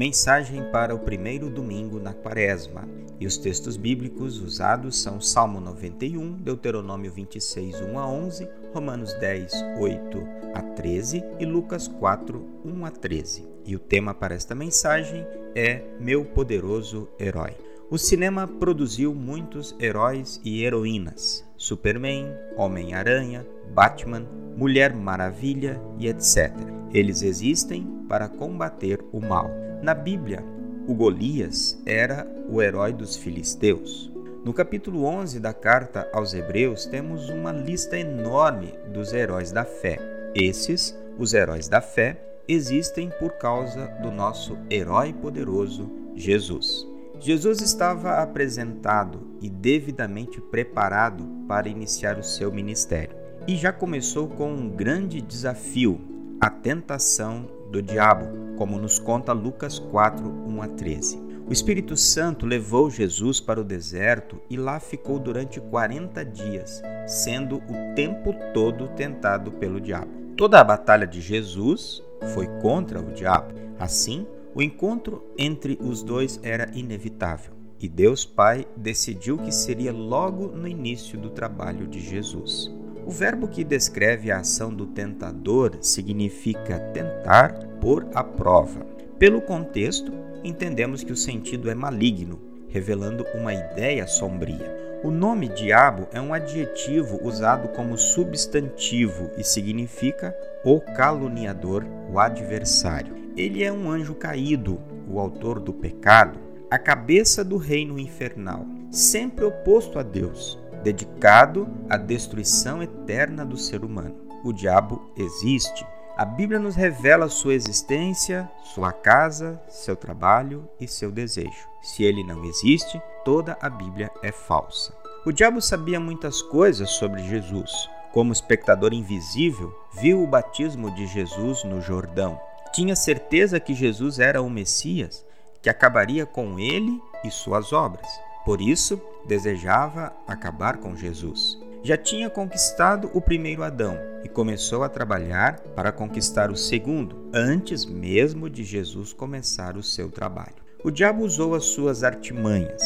Mensagem para o primeiro domingo na Quaresma. E os textos bíblicos usados são Salmo 91, Deuteronômio 26, 1 a 11, Romanos 10, 8 a 13 e Lucas 4, 1 a 13. E o tema para esta mensagem é Meu Poderoso Herói. O cinema produziu muitos heróis e heroínas: Superman, Homem-Aranha, Batman, Mulher Maravilha e etc. Eles existem para combater o mal. Na Bíblia, o Golias era o herói dos filisteus. No capítulo 11 da carta aos Hebreus, temos uma lista enorme dos heróis da fé. Esses, os heróis da fé, existem por causa do nosso herói poderoso, Jesus. Jesus estava apresentado e devidamente preparado para iniciar o seu ministério. E já começou com um grande desafio, a tentação do diabo, como nos conta Lucas 4, 1 a 13. O Espírito Santo levou Jesus para o deserto e lá ficou durante 40 dias, sendo o tempo todo tentado pelo diabo. Toda a batalha de Jesus foi contra o diabo. Assim, o encontro entre os dois era inevitável. E Deus Pai decidiu que seria logo no início do trabalho de Jesus. O verbo que descreve a ação do tentador significa tentar por a prova. Pelo contexto, entendemos que o sentido é maligno, revelando uma ideia sombria. O nome diabo é um adjetivo usado como substantivo e significa o caluniador, o adversário. Ele é um anjo caído, o autor do pecado, a cabeça do reino infernal, sempre oposto a Deus, dedicado à destruição eterna do ser humano. O diabo existe. A Bíblia nos revela sua existência, sua casa, seu trabalho e seu desejo. Se ele não existe, toda a Bíblia é falsa. O diabo sabia muitas coisas sobre Jesus. Como espectador invisível, viu o batismo de Jesus no Jordão. Tinha certeza que Jesus era o Messias, que acabaria com ele e suas obras. Por isso, desejava acabar com Jesus. Já tinha conquistado o primeiro Adão e começou a trabalhar para conquistar o segundo, antes mesmo de Jesus começar o seu trabalho. O diabo usou as suas artimanhas.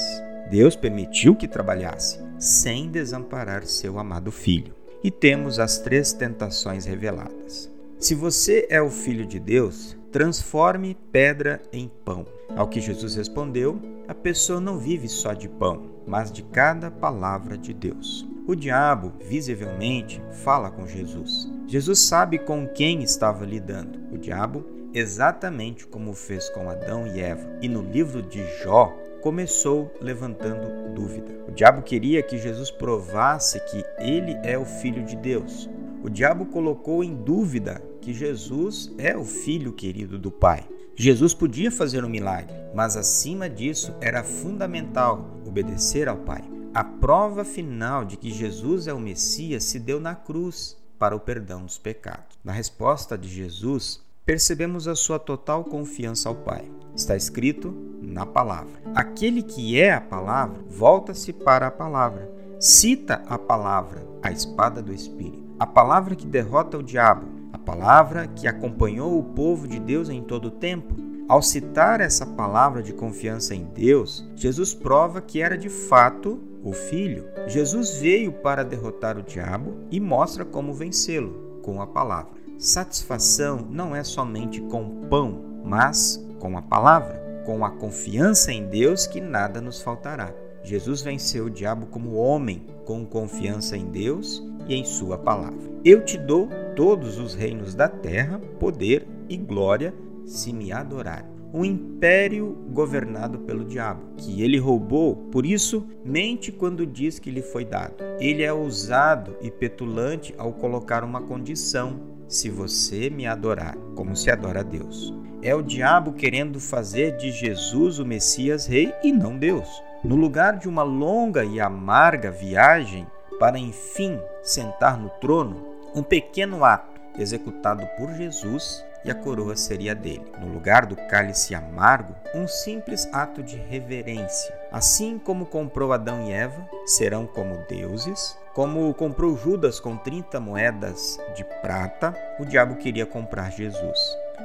Deus permitiu que trabalhasse, sem desamparar seu amado filho. E temos as três tentações reveladas. Se você é o filho de Deus, transforme pedra em pão. Ao que Jesus respondeu: A pessoa não vive só de pão, mas de cada palavra de Deus. O diabo, visivelmente, fala com Jesus. Jesus sabe com quem estava lidando. O diabo, exatamente como fez com Adão e Eva. E no livro de Jó, começou levantando dúvida. O diabo queria que Jesus provasse que ele é o filho de Deus. O diabo colocou em dúvida que Jesus é o filho querido do Pai. Jesus podia fazer um milagre, mas acima disso era fundamental obedecer ao Pai. A prova final de que Jesus é o Messias se deu na cruz para o perdão dos pecados. Na resposta de Jesus, percebemos a sua total confiança ao Pai. Está escrito na palavra. Aquele que é a palavra volta-se para a palavra. Cita a palavra, a espada do Espírito. A palavra que derrota o diabo, a palavra que acompanhou o povo de Deus em todo o tempo. Ao citar essa palavra de confiança em Deus, Jesus prova que era de fato o Filho. Jesus veio para derrotar o diabo e mostra como vencê-lo com a palavra. Satisfação não é somente com pão, mas com a palavra, com a confiança em Deus que nada nos faltará. Jesus venceu o diabo como homem, com confiança em Deus e em Sua palavra. Eu te dou todos os reinos da terra, poder e glória, se me adorarem. Um império governado pelo diabo, que ele roubou, por isso mente quando diz que lhe foi dado. Ele é ousado e petulante ao colocar uma condição: se você me adorar, como se adora a Deus. É o diabo querendo fazer de Jesus o Messias rei e não Deus. No lugar de uma longa e amarga viagem para enfim sentar no trono, um pequeno ato executado por Jesus e a coroa seria dele. No lugar do cálice amargo, um simples ato de reverência. Assim como comprou Adão e Eva, serão como deuses. Como comprou Judas com 30 moedas de prata, o diabo queria comprar Jesus.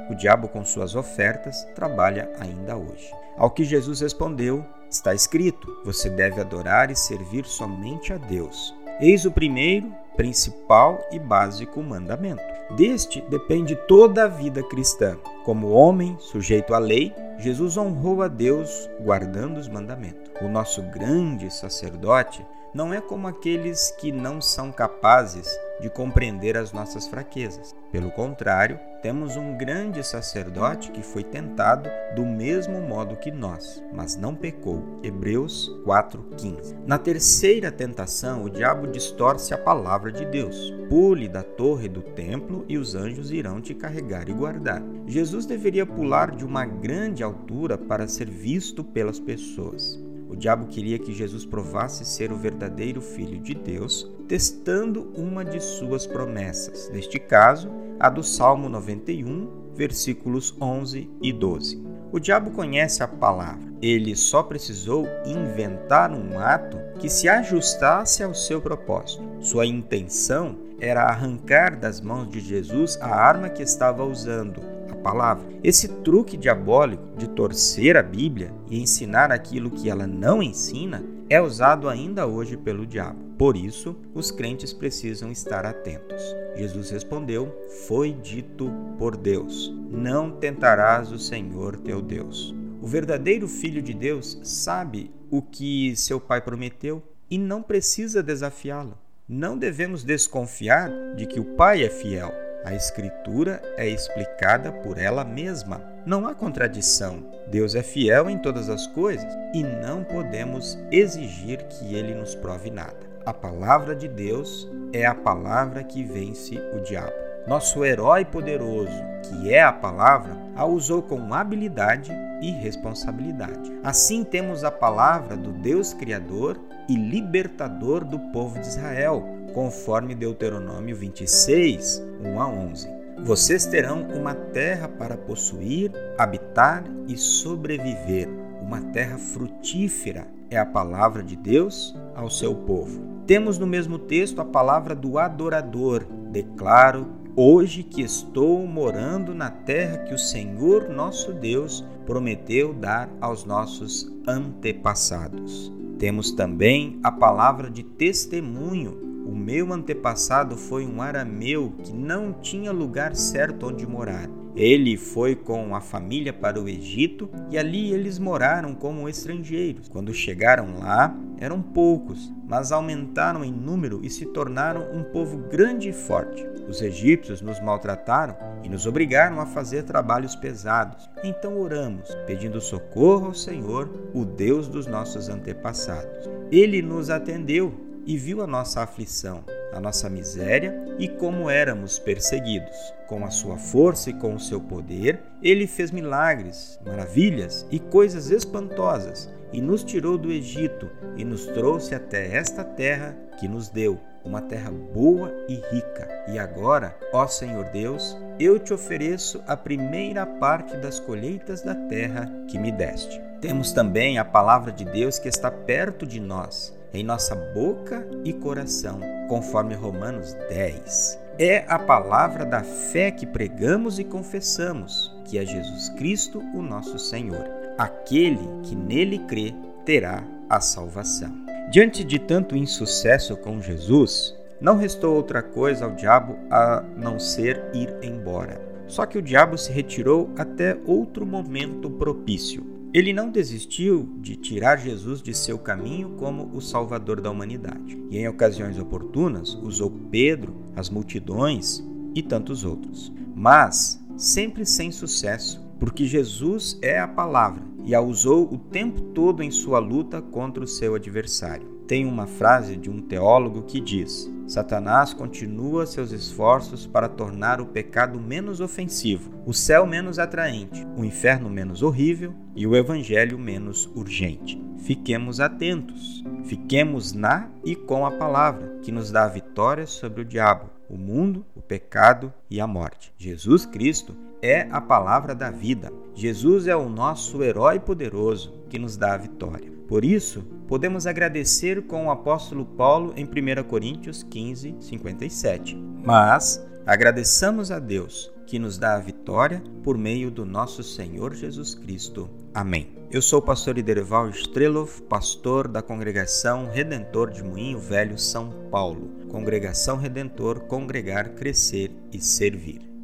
O diabo, com suas ofertas, trabalha ainda hoje. Ao que Jesus respondeu: Está escrito: Você deve adorar e servir somente a Deus. Eis o primeiro, principal e básico mandamento. Deste depende toda a vida cristã. Como homem sujeito à lei, Jesus honrou a Deus guardando os mandamentos. O nosso grande sacerdote não é como aqueles que não são capazes de compreender as nossas fraquezas. Pelo contrário, temos um grande sacerdote que foi tentado do mesmo modo que nós, mas não pecou. Hebreus 4:15. Na terceira tentação, o diabo distorce a palavra de Deus. Pule da torre do templo e os anjos irão te carregar e guardar. Jesus deveria pular de uma grande altura para ser visto pelas pessoas. Diabo queria que Jesus provasse ser o verdadeiro Filho de Deus, testando uma de suas promessas, neste caso, a do Salmo 91, versículos 11 e 12. O diabo conhece a palavra, ele só precisou inventar um ato que se ajustasse ao seu propósito. Sua intenção era arrancar das mãos de Jesus a arma que estava usando, palavra. Esse truque diabólico de torcer a Bíblia e ensinar aquilo que ela não ensina é usado ainda hoje pelo diabo. Por isso, os crentes precisam estar atentos. Jesus respondeu: Foi dito por Deus: Não tentarás o Senhor teu Deus. O verdadeiro filho de Deus sabe o que seu pai prometeu e não precisa desafiá-lo. Não devemos desconfiar de que o pai é fiel a Escritura é explicada por ela mesma. Não há contradição. Deus é fiel em todas as coisas e não podemos exigir que ele nos prove nada. A palavra de Deus é a palavra que vence o diabo. Nosso herói poderoso, que é a palavra, a usou com habilidade e responsabilidade. Assim temos a palavra do Deus Criador e libertador do povo de Israel, conforme Deuteronômio 26, 1 a 11. Vocês terão uma terra para possuir, habitar e sobreviver, uma terra frutífera, é a palavra de Deus ao seu povo. Temos no mesmo texto a palavra do adorador. Declaro hoje que estou morando na terra que o Senhor nosso Deus prometeu dar aos nossos antepassados. Temos também a palavra de testemunho meu antepassado foi um arameu que não tinha lugar certo onde morar. Ele foi com a família para o Egito e ali eles moraram como estrangeiros. Quando chegaram lá, eram poucos, mas aumentaram em número e se tornaram um povo grande e forte. Os egípcios nos maltrataram e nos obrigaram a fazer trabalhos pesados. Então oramos, pedindo socorro ao Senhor, o Deus dos nossos antepassados. Ele nos atendeu e viu a nossa aflição, a nossa miséria e como éramos perseguidos. Com a sua força e com o seu poder, ele fez milagres, maravilhas e coisas espantosas e nos tirou do Egito e nos trouxe até esta terra que nos deu, uma terra boa e rica. E agora, ó Senhor Deus, eu te ofereço a primeira parte das colheitas da terra que me deste. Temos também a palavra de Deus que está perto de nós em nossa boca e coração, conforme Romanos 10. É a palavra da fé que pregamos e confessamos, que é Jesus Cristo, o nosso Senhor. Aquele que nele crê terá a salvação. Diante de tanto insucesso com Jesus, não restou outra coisa ao diabo a não ser ir embora. Só que o diabo se retirou até outro momento propício. Ele não desistiu de tirar Jesus de seu caminho como o Salvador da humanidade, e em ocasiões oportunas usou Pedro, as multidões e tantos outros, mas sempre sem sucesso, porque Jesus é a palavra e a usou o tempo todo em sua luta contra o seu adversário. Tem uma frase de um teólogo que diz: Satanás continua seus esforços para tornar o pecado menos ofensivo, o céu menos atraente, o inferno menos horrível e o evangelho menos urgente. Fiquemos atentos, fiquemos na e com a palavra, que nos dá a vitória sobre o diabo, o mundo, o pecado e a morte. Jesus Cristo é a palavra da vida. Jesus é o nosso herói poderoso que nos dá a vitória. Por isso, podemos agradecer com o apóstolo Paulo em 1 Coríntios 15, 57. Mas Agradeçamos a Deus que nos dá a vitória por meio do nosso Senhor Jesus Cristo. Amém. Eu sou o pastor Iderival Strelov, pastor da Congregação Redentor de Moinho Velho, São Paulo. Congregação Redentor, congregar, crescer e servir.